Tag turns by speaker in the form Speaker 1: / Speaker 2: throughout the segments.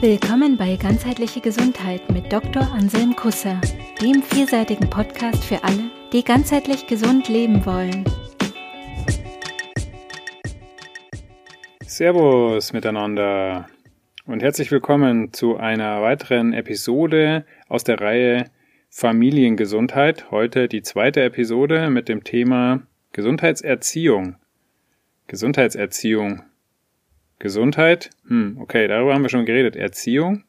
Speaker 1: Willkommen bei Ganzheitliche Gesundheit mit Dr. Anselm Kusser, dem vielseitigen Podcast für alle, die ganzheitlich gesund leben wollen.
Speaker 2: Servus miteinander und herzlich willkommen zu einer weiteren Episode aus der Reihe Familiengesundheit. Heute die zweite Episode mit dem Thema Gesundheitserziehung. Gesundheitserziehung. Gesundheit? Hm, okay, darüber haben wir schon geredet. Erziehung?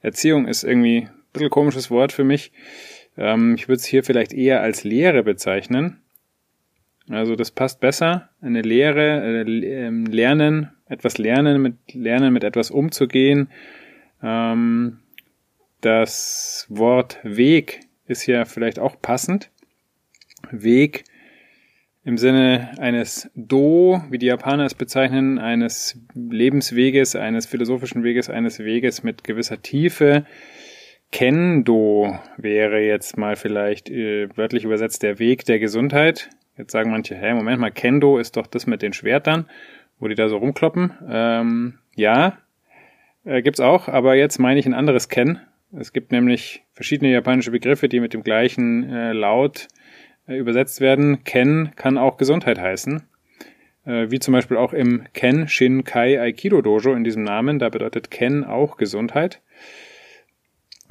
Speaker 2: Erziehung ist irgendwie ein bisschen komisches Wort für mich. Ähm, ich würde es hier vielleicht eher als Lehre bezeichnen. Also das passt besser. Eine Lehre, äh, ähm, lernen, etwas lernen, mit lernen, mit etwas umzugehen. Ähm, das Wort Weg ist ja vielleicht auch passend. Weg im Sinne eines Do, wie die Japaner es bezeichnen, eines Lebensweges, eines philosophischen Weges, eines Weges mit gewisser Tiefe. Kendo wäre jetzt mal vielleicht äh, wörtlich übersetzt der Weg der Gesundheit. Jetzt sagen manche, hä, Moment mal, Kendo ist doch das mit den Schwertern, wo die da so rumkloppen. Ähm, ja, äh, gibt's auch, aber jetzt meine ich ein anderes Ken. Es gibt nämlich verschiedene japanische Begriffe, die mit dem gleichen äh, Laut übersetzt werden. Ken kann auch Gesundheit heißen. Äh, wie zum Beispiel auch im Ken Shin Kai Aikido Dojo in diesem Namen. Da bedeutet Ken auch Gesundheit.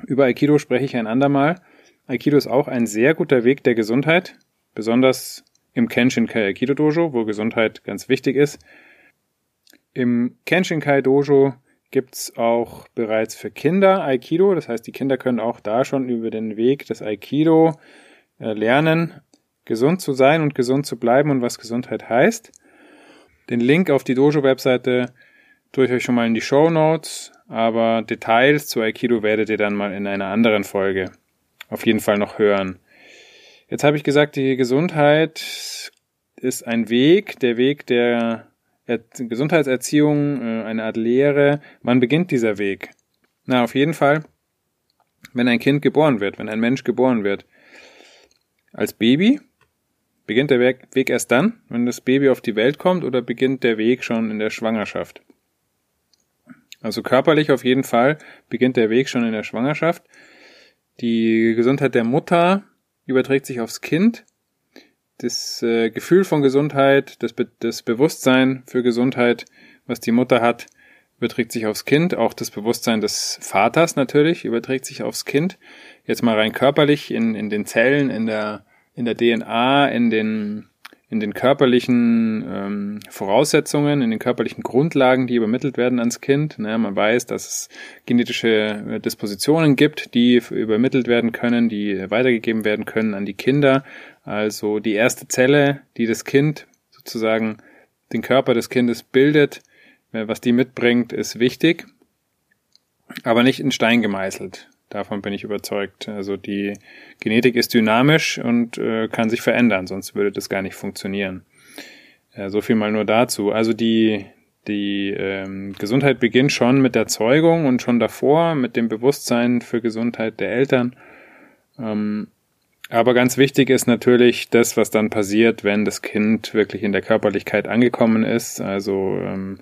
Speaker 2: Über Aikido spreche ich ein andermal. Aikido ist auch ein sehr guter Weg der Gesundheit, besonders im Kenshin Kai Aikido Dojo, wo Gesundheit ganz wichtig ist. Im Kenshin Kai Dojo gibt's auch bereits für Kinder Aikido, das heißt, die Kinder können auch da schon über den Weg des Aikido äh, lernen, gesund zu sein und gesund zu bleiben und was Gesundheit heißt. Den Link auf die Dojo-Webseite tue ich euch schon mal in die Show Notes, aber Details zu Aikido werdet ihr dann mal in einer anderen Folge auf jeden Fall noch hören. Jetzt habe ich gesagt, die Gesundheit ist ein Weg, der Weg der Gesundheitserziehung, äh, eine Art Lehre. Wann beginnt dieser Weg? Na, auf jeden Fall, wenn ein Kind geboren wird, wenn ein Mensch geboren wird. Als Baby beginnt der Weg erst dann, wenn das Baby auf die Welt kommt oder beginnt der Weg schon in der Schwangerschaft? Also körperlich auf jeden Fall beginnt der Weg schon in der Schwangerschaft. Die Gesundheit der Mutter überträgt sich aufs Kind. Das äh, Gefühl von Gesundheit, das, Be das Bewusstsein für Gesundheit, was die Mutter hat, überträgt sich aufs Kind. Auch das Bewusstsein des Vaters natürlich überträgt sich aufs Kind jetzt mal rein körperlich in, in den Zellen, in der, in der DNA, in den, in den körperlichen ähm, Voraussetzungen, in den körperlichen Grundlagen, die übermittelt werden ans Kind. Ne, man weiß, dass es genetische äh, Dispositionen gibt, die übermittelt werden können, die weitergegeben werden können an die Kinder. Also die erste Zelle, die das Kind sozusagen den Körper des Kindes bildet, was die mitbringt, ist wichtig, aber nicht in Stein gemeißelt. Davon bin ich überzeugt. Also die Genetik ist dynamisch und äh, kann sich verändern, sonst würde das gar nicht funktionieren. Äh, so viel mal nur dazu. Also die, die ähm, Gesundheit beginnt schon mit der Zeugung und schon davor mit dem Bewusstsein für Gesundheit der Eltern. Ähm, aber ganz wichtig ist natürlich das, was dann passiert, wenn das Kind wirklich in der Körperlichkeit angekommen ist. Also ähm,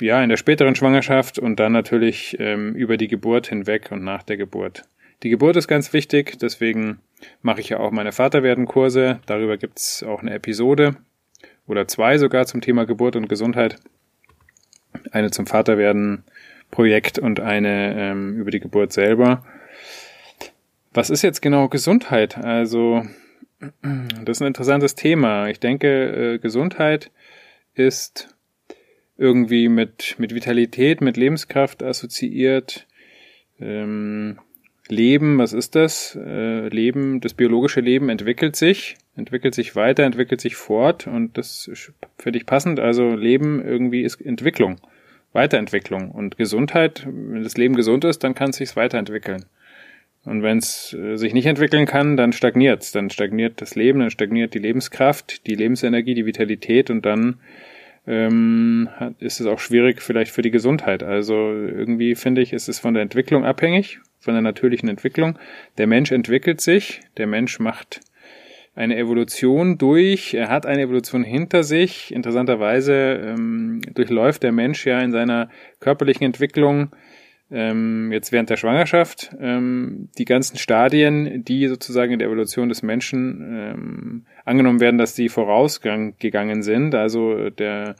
Speaker 2: ja, in der späteren Schwangerschaft und dann natürlich ähm, über die Geburt hinweg und nach der Geburt. Die Geburt ist ganz wichtig, deswegen mache ich ja auch meine Vaterwerden-Kurse. Darüber gibt's auch eine Episode oder zwei sogar zum Thema Geburt und Gesundheit. Eine zum Vaterwerden-Projekt und eine ähm, über die Geburt selber. Was ist jetzt genau Gesundheit? Also, das ist ein interessantes Thema. Ich denke, äh, Gesundheit ist irgendwie mit, mit Vitalität, mit Lebenskraft assoziiert. Ähm, Leben, was ist das? Äh, Leben, das biologische Leben entwickelt sich, entwickelt sich weiter, entwickelt sich fort und das ist für dich passend. Also Leben irgendwie ist Entwicklung, Weiterentwicklung und Gesundheit. Wenn das Leben gesund ist, dann kann es sich weiterentwickeln. Und wenn es äh, sich nicht entwickeln kann, dann stagniert es. Dann stagniert das Leben, dann stagniert die Lebenskraft, die Lebensenergie, die Vitalität und dann ähm, ist es auch schwierig vielleicht für die Gesundheit. Also irgendwie finde ich, ist es von der Entwicklung abhängig, von der natürlichen Entwicklung. Der Mensch entwickelt sich, der Mensch macht eine Evolution durch, er hat eine Evolution hinter sich. Interessanterweise ähm, durchläuft der Mensch ja in seiner körperlichen Entwicklung ähm, jetzt während der Schwangerschaft ähm, die ganzen Stadien, die sozusagen in der Evolution des Menschen ähm, angenommen werden, dass die vorausgegangen sind. Also der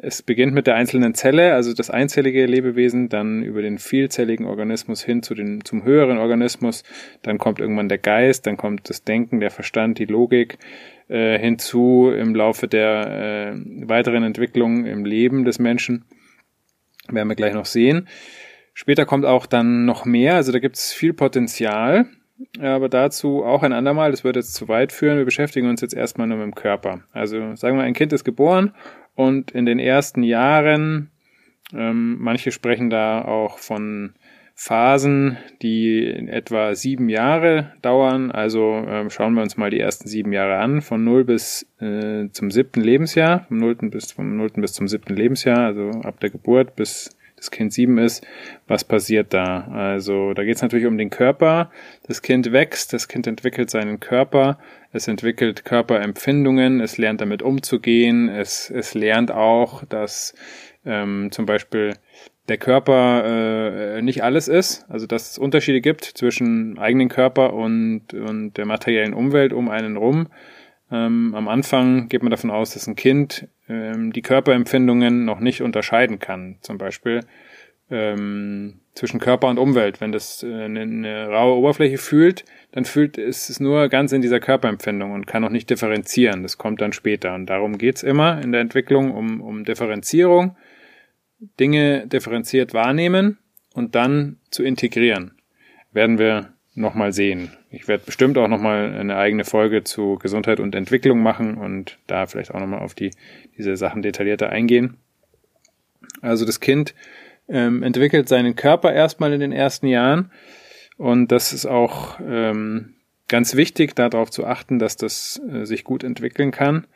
Speaker 2: es beginnt mit der einzelnen Zelle, also das einzellige Lebewesen, dann über den vielzelligen Organismus hin zu den, zum höheren Organismus, dann kommt irgendwann der Geist, dann kommt das Denken, der Verstand, die Logik äh, hinzu im Laufe der äh, weiteren Entwicklung im Leben des Menschen. Werden wir gleich noch sehen. Später kommt auch dann noch mehr, also da gibt es viel Potenzial, aber dazu auch ein andermal, das würde jetzt zu weit führen. Wir beschäftigen uns jetzt erstmal nur mit dem Körper. Also sagen wir, ein Kind ist geboren und in den ersten Jahren, ähm, manche sprechen da auch von Phasen, die in etwa sieben Jahre dauern. Also ähm, schauen wir uns mal die ersten sieben Jahre an, von null bis äh, zum siebten Lebensjahr, vom nullten bis vom nullten bis zum siebten Lebensjahr, also ab der Geburt bis das Kind sieben ist, was passiert da? Also da geht es natürlich um den Körper. Das Kind wächst, das Kind entwickelt seinen Körper, es entwickelt Körperempfindungen, es lernt damit umzugehen, es, es lernt auch, dass ähm, zum Beispiel der Körper äh, nicht alles ist, also dass es Unterschiede gibt zwischen eigenen Körper und, und der materiellen Umwelt um einen rum. Ähm, am Anfang geht man davon aus, dass ein Kind ähm, die Körperempfindungen noch nicht unterscheiden kann. Zum Beispiel ähm, zwischen Körper und Umwelt. Wenn das äh, eine, eine raue Oberfläche fühlt, dann fühlt es es nur ganz in dieser Körperempfindung und kann noch nicht differenzieren. Das kommt dann später. Und darum geht's immer in der Entwicklung um, um Differenzierung, Dinge differenziert wahrnehmen und dann zu integrieren. Werden wir nochmal sehen. Ich werde bestimmt auch nochmal eine eigene Folge zu Gesundheit und Entwicklung machen und da vielleicht auch nochmal auf die, diese Sachen detaillierter eingehen. Also das Kind ähm, entwickelt seinen Körper erstmal in den ersten Jahren und das ist auch ähm, ganz wichtig, darauf zu achten, dass das äh, sich gut entwickeln kann,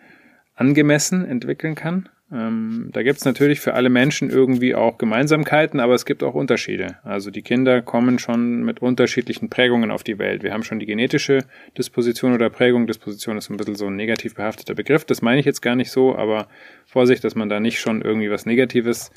Speaker 2: angemessen entwickeln kann. Ähm, da gibt es natürlich für alle Menschen irgendwie auch Gemeinsamkeiten, aber es gibt auch Unterschiede. Also die Kinder kommen schon mit unterschiedlichen Prägungen auf die Welt. Wir haben schon die genetische Disposition oder Prägung. Disposition ist ein bisschen so ein negativ behafteter Begriff. Das meine ich jetzt gar nicht so, aber Vorsicht, dass man da nicht schon irgendwie was Negatives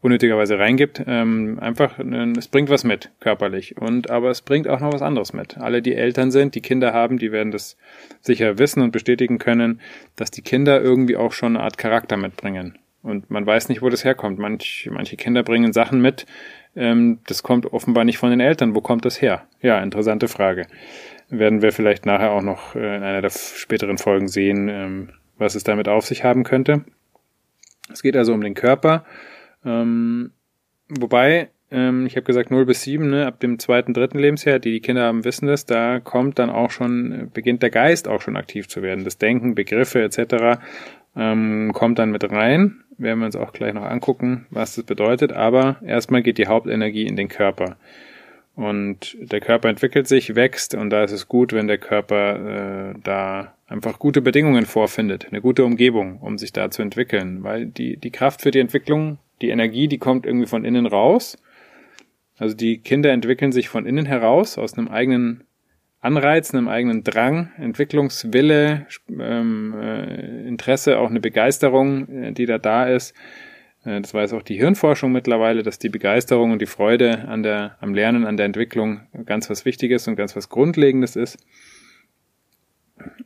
Speaker 2: unnötigerweise reingibt. Ähm, einfach, es bringt was mit, körperlich. Und aber es bringt auch noch was anderes mit. Alle, die Eltern sind, die Kinder haben, die werden das sicher wissen und bestätigen können, dass die Kinder irgendwie auch schon eine Art Charakter mitbringen. Und man weiß nicht, wo das herkommt. Manch, manche Kinder bringen Sachen mit, ähm, das kommt offenbar nicht von den Eltern. Wo kommt das her? Ja, interessante Frage. Werden wir vielleicht nachher auch noch äh, in einer der späteren Folgen sehen, ähm, was es damit auf sich haben könnte. Es geht also um den Körper ähm, wobei, ähm, ich habe gesagt 0 bis 7, ne, ab dem zweiten, dritten Lebensjahr, die die Kinder haben, wissen das, da kommt dann auch schon, beginnt der Geist auch schon aktiv zu werden. Das Denken, Begriffe etc. Ähm, kommt dann mit rein. Werden wir uns auch gleich noch angucken, was das bedeutet. Aber erstmal geht die Hauptenergie in den Körper. Und der Körper entwickelt sich, wächst und da ist es gut, wenn der Körper äh, da einfach gute Bedingungen vorfindet, eine gute Umgebung, um sich da zu entwickeln. Weil die, die Kraft für die Entwicklung die Energie, die kommt irgendwie von innen raus. Also die Kinder entwickeln sich von innen heraus, aus einem eigenen Anreiz, einem eigenen Drang, Entwicklungswille, ähm, äh, Interesse, auch eine Begeisterung, äh, die da da ist. Äh, das weiß auch die Hirnforschung mittlerweile, dass die Begeisterung und die Freude an der, am Lernen, an der Entwicklung ganz was Wichtiges und ganz was Grundlegendes ist.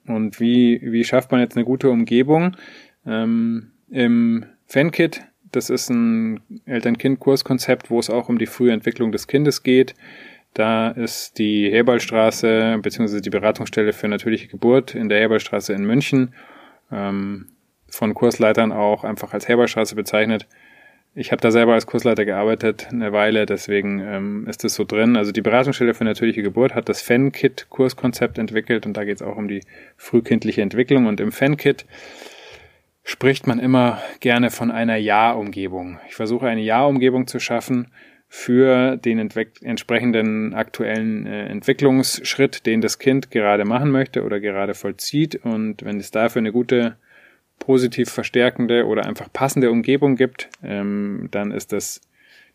Speaker 2: Und wie, wie schafft man jetzt eine gute Umgebung? Ähm, Im FanKit das ist ein Eltern-Kind-Kurskonzept, wo es auch um die frühe Entwicklung des Kindes geht. Da ist die Heberlstraße bzw. die Beratungsstelle für natürliche Geburt in der Heberlstraße in München ähm, von Kursleitern auch einfach als Heberlstraße bezeichnet. Ich habe da selber als Kursleiter gearbeitet eine Weile, deswegen ähm, ist es so drin. Also die Beratungsstelle für natürliche Geburt hat das FEN-Kit-Kurskonzept entwickelt und da geht es auch um die frühkindliche Entwicklung. Und im FEN-Kit spricht man immer gerne von einer Ja-Umgebung. Ich versuche eine Ja-Umgebung zu schaffen für den entsprechenden aktuellen äh, Entwicklungsschritt, den das Kind gerade machen möchte oder gerade vollzieht. Und wenn es dafür eine gute, positiv verstärkende oder einfach passende Umgebung gibt, ähm, dann ist das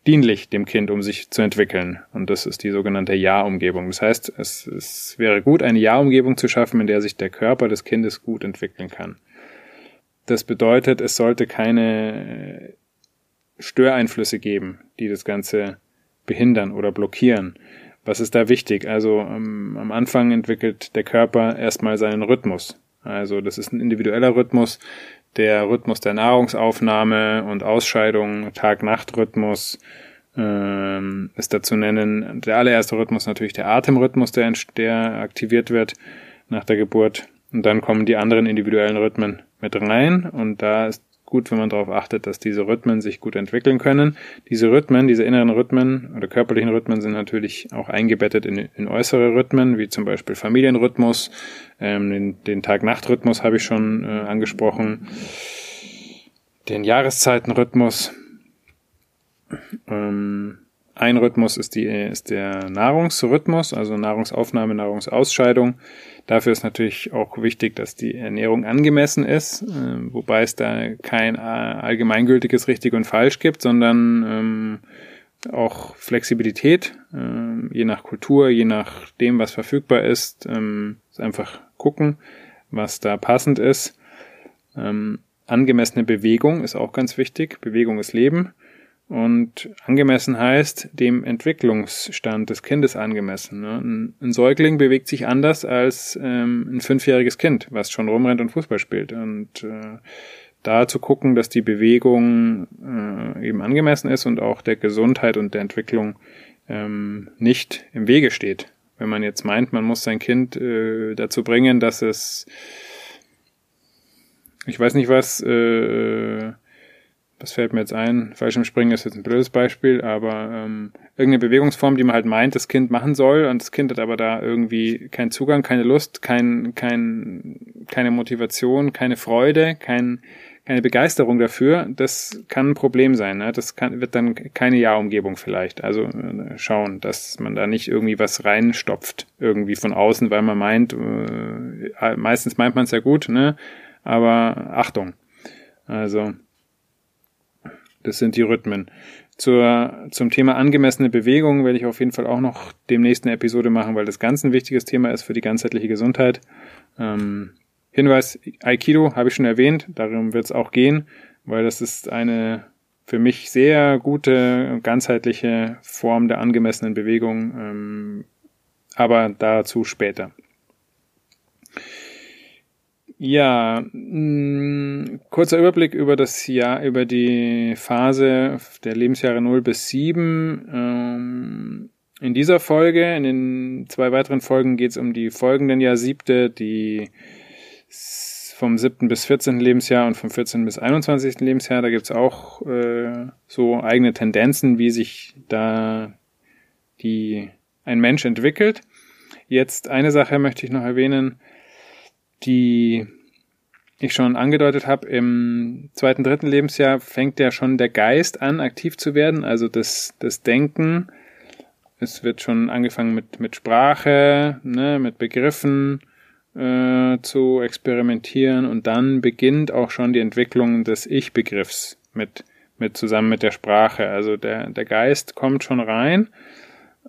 Speaker 2: dienlich dem Kind, um sich zu entwickeln. Und das ist die sogenannte Ja-Umgebung. Das heißt, es, es wäre gut, eine Ja-Umgebung zu schaffen, in der sich der Körper des Kindes gut entwickeln kann. Das bedeutet, es sollte keine Störeinflüsse geben, die das Ganze behindern oder blockieren. Was ist da wichtig? Also ähm, am Anfang entwickelt der Körper erstmal seinen Rhythmus. Also das ist ein individueller Rhythmus, der Rhythmus der Nahrungsaufnahme und Ausscheidung, Tag-Nacht-Rhythmus ähm, ist da zu nennen. Der allererste Rhythmus natürlich der Atemrhythmus, der, der aktiviert wird nach der Geburt. Und dann kommen die anderen individuellen Rhythmen mit rein. Und da ist gut, wenn man darauf achtet, dass diese Rhythmen sich gut entwickeln können. diese Rhythmen, diese inneren Rhythmen oder körperlichen Rhythmen sind natürlich auch eingebettet in, in äußere Rhythmen, wie zum Beispiel Familienrhythmus, ähm, den, den Tag-Nacht-Rhythmus habe ich schon äh, angesprochen, den Jahreszeitenrhythmus. Ähm, ein Rhythmus ist, die, ist der Nahrungsrhythmus, also Nahrungsaufnahme, Nahrungsausscheidung. Dafür ist natürlich auch wichtig, dass die Ernährung angemessen ist, äh, wobei es da kein äh, allgemeingültiges richtig und falsch gibt, sondern ähm, auch Flexibilität, äh, je nach Kultur, je nach dem, was verfügbar ist, ähm, ist einfach gucken, was da passend ist. Ähm, angemessene Bewegung ist auch ganz wichtig. Bewegung ist Leben. Und angemessen heißt dem Entwicklungsstand des Kindes angemessen. Ne? Ein, Säugling bewegt sich anders als ähm, ein fünfjähriges Kind, was schon rumrennt und Fußball spielt. Und äh, da zu gucken, dass die Bewegung äh, eben angemessen ist und auch der Gesundheit und der Entwicklung ähm, nicht im Wege steht. Wenn man jetzt meint, man muss sein Kind äh, dazu bringen, dass es, ich weiß nicht was, äh, was fällt mir jetzt ein? Fallschirmspringen ist jetzt ein blödes Beispiel, aber ähm, irgendeine Bewegungsform, die man halt meint, das Kind machen soll und das Kind hat aber da irgendwie keinen Zugang, keine Lust, kein, kein, keine Motivation, keine Freude, kein, keine Begeisterung dafür, das kann ein Problem sein. Ne? Das kann, wird dann keine Ja-Umgebung vielleicht. Also äh, schauen, dass man da nicht irgendwie was reinstopft, irgendwie von außen, weil man meint, äh, meistens meint man es ja gut, ne? aber Achtung. Also das sind die Rhythmen. Zur, zum Thema angemessene Bewegung werde ich auf jeden Fall auch noch demnächst eine Episode machen, weil das ganz ein wichtiges Thema ist für die ganzheitliche Gesundheit. Ähm, Hinweis, Aikido habe ich schon erwähnt, darum wird es auch gehen, weil das ist eine für mich sehr gute, ganzheitliche Form der angemessenen Bewegung, ähm, aber dazu später. Ja, mh, mm, kurzer Überblick über das Jahr, über die Phase der Lebensjahre 0 bis 7. Ähm, in dieser Folge, in den zwei weiteren Folgen geht es um die folgenden Jahr siebte, die vom 7. bis 14. Lebensjahr und vom 14. bis 21. Lebensjahr. Da gibt's auch äh, so eigene Tendenzen, wie sich da die ein Mensch entwickelt. Jetzt eine Sache möchte ich noch erwähnen die ich schon angedeutet habe, im zweiten, dritten Lebensjahr fängt ja schon der Geist an, aktiv zu werden, also das, das Denken. Es wird schon angefangen mit, mit Sprache, ne, mit Begriffen äh, zu experimentieren und dann beginnt auch schon die Entwicklung des Ich-Begriffs mit, mit zusammen mit der Sprache. Also der, der Geist kommt schon rein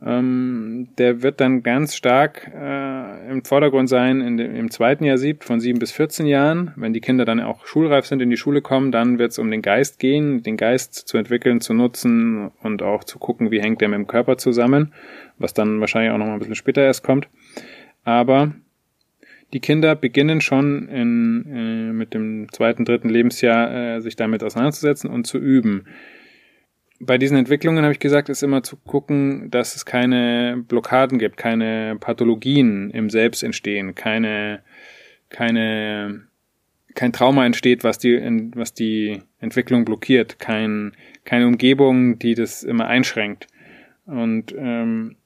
Speaker 2: ähm, der wird dann ganz stark äh, im Vordergrund sein in dem, im zweiten Jahr siebt, von sieben bis 14 Jahren. Wenn die Kinder dann auch schulreif sind, in die Schule kommen, dann wird es um den Geist gehen, den Geist zu entwickeln, zu nutzen und auch zu gucken, wie hängt der mit dem Körper zusammen, was dann wahrscheinlich auch noch mal ein bisschen später erst kommt. Aber die Kinder beginnen schon in, äh, mit dem zweiten, dritten Lebensjahr äh, sich damit auseinanderzusetzen und zu üben bei diesen Entwicklungen habe ich gesagt, ist immer zu gucken, dass es keine Blockaden gibt, keine Pathologien im Selbst entstehen, keine, keine, kein Trauma entsteht, was die, was die Entwicklung blockiert, kein, keine Umgebung, die das immer einschränkt. Und ähm,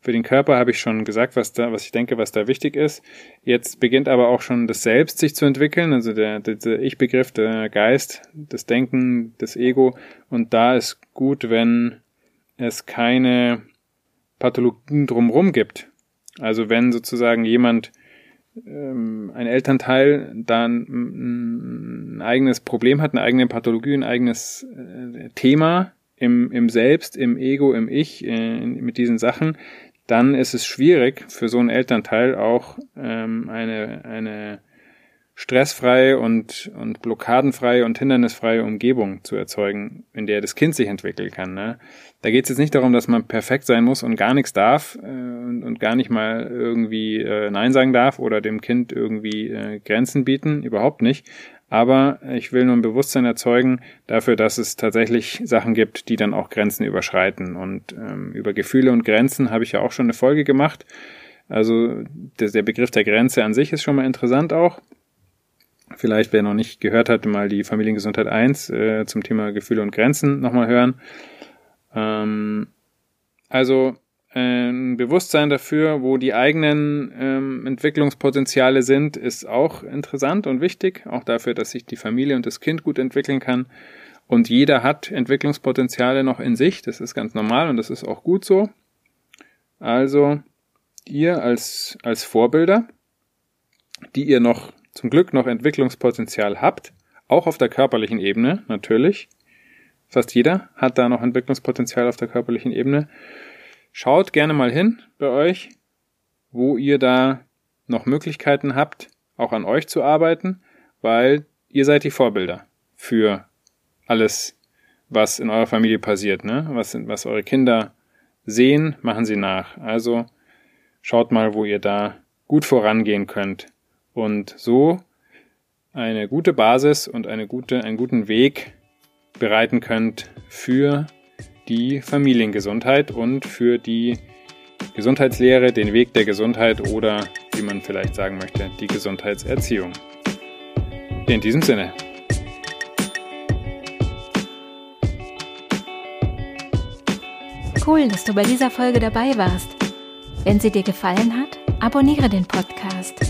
Speaker 2: für den Körper habe ich schon gesagt, was da, was ich denke, was da wichtig ist. Jetzt beginnt aber auch schon das Selbst sich zu entwickeln, also der, der Ich-Begriff, der Geist, das Denken, das Ego. Und da ist gut, wenn es keine Pathologien drumherum gibt. Also wenn sozusagen jemand, ähm, ein Elternteil, dann ein eigenes Problem hat, eine eigene Pathologie, ein eigenes äh, Thema im, im Selbst, im Ego, im Ich, äh, mit diesen Sachen, dann ist es schwierig für so einen Elternteil auch ähm, eine, eine stressfreie und, und blockadenfreie und hindernisfreie Umgebung zu erzeugen, in der das Kind sich entwickeln kann. Ne? Da geht es jetzt nicht darum, dass man perfekt sein muss und gar nichts darf äh, und, und, gar nicht mal irgendwie äh, Nein sagen darf oder dem Kind irgendwie äh, Grenzen bieten, überhaupt nicht. Aber ich will nur ein Bewusstsein erzeugen dafür, dass es tatsächlich Sachen gibt, die dann auch Grenzen überschreiten. Und ähm, über Gefühle und Grenzen habe ich ja auch schon eine Folge gemacht. Also der, der Begriff der Grenze an sich ist schon mal interessant auch. Vielleicht, wer noch nicht gehört hat, mal die Familiengesundheit 1 äh, zum Thema Gefühle und Grenzen nochmal hören. Ähm, also ein Bewusstsein dafür, wo die eigenen ähm, Entwicklungspotenziale sind, ist auch interessant und wichtig. Auch dafür, dass sich die Familie und das Kind gut entwickeln kann. Und jeder hat Entwicklungspotenziale noch in sich. Das ist ganz normal und das ist auch gut so. Also ihr als, als Vorbilder, die ihr noch zum Glück noch Entwicklungspotenzial habt, auch auf der körperlichen Ebene natürlich. Fast jeder hat da noch Entwicklungspotenzial auf der körperlichen Ebene. Schaut gerne mal hin bei euch, wo ihr da noch Möglichkeiten habt, auch an euch zu arbeiten, weil ihr seid die Vorbilder für alles, was in eurer Familie passiert, ne? Was, was eure Kinder sehen, machen sie nach. Also schaut mal, wo ihr da gut vorangehen könnt und so eine gute Basis und eine gute, einen guten Weg bereiten könnt für die Familiengesundheit und für die Gesundheitslehre, den Weg der Gesundheit oder, wie man vielleicht sagen möchte, die Gesundheitserziehung. In diesem Sinne.
Speaker 1: Cool, dass du bei dieser Folge dabei warst. Wenn sie dir gefallen hat, abonniere den Podcast.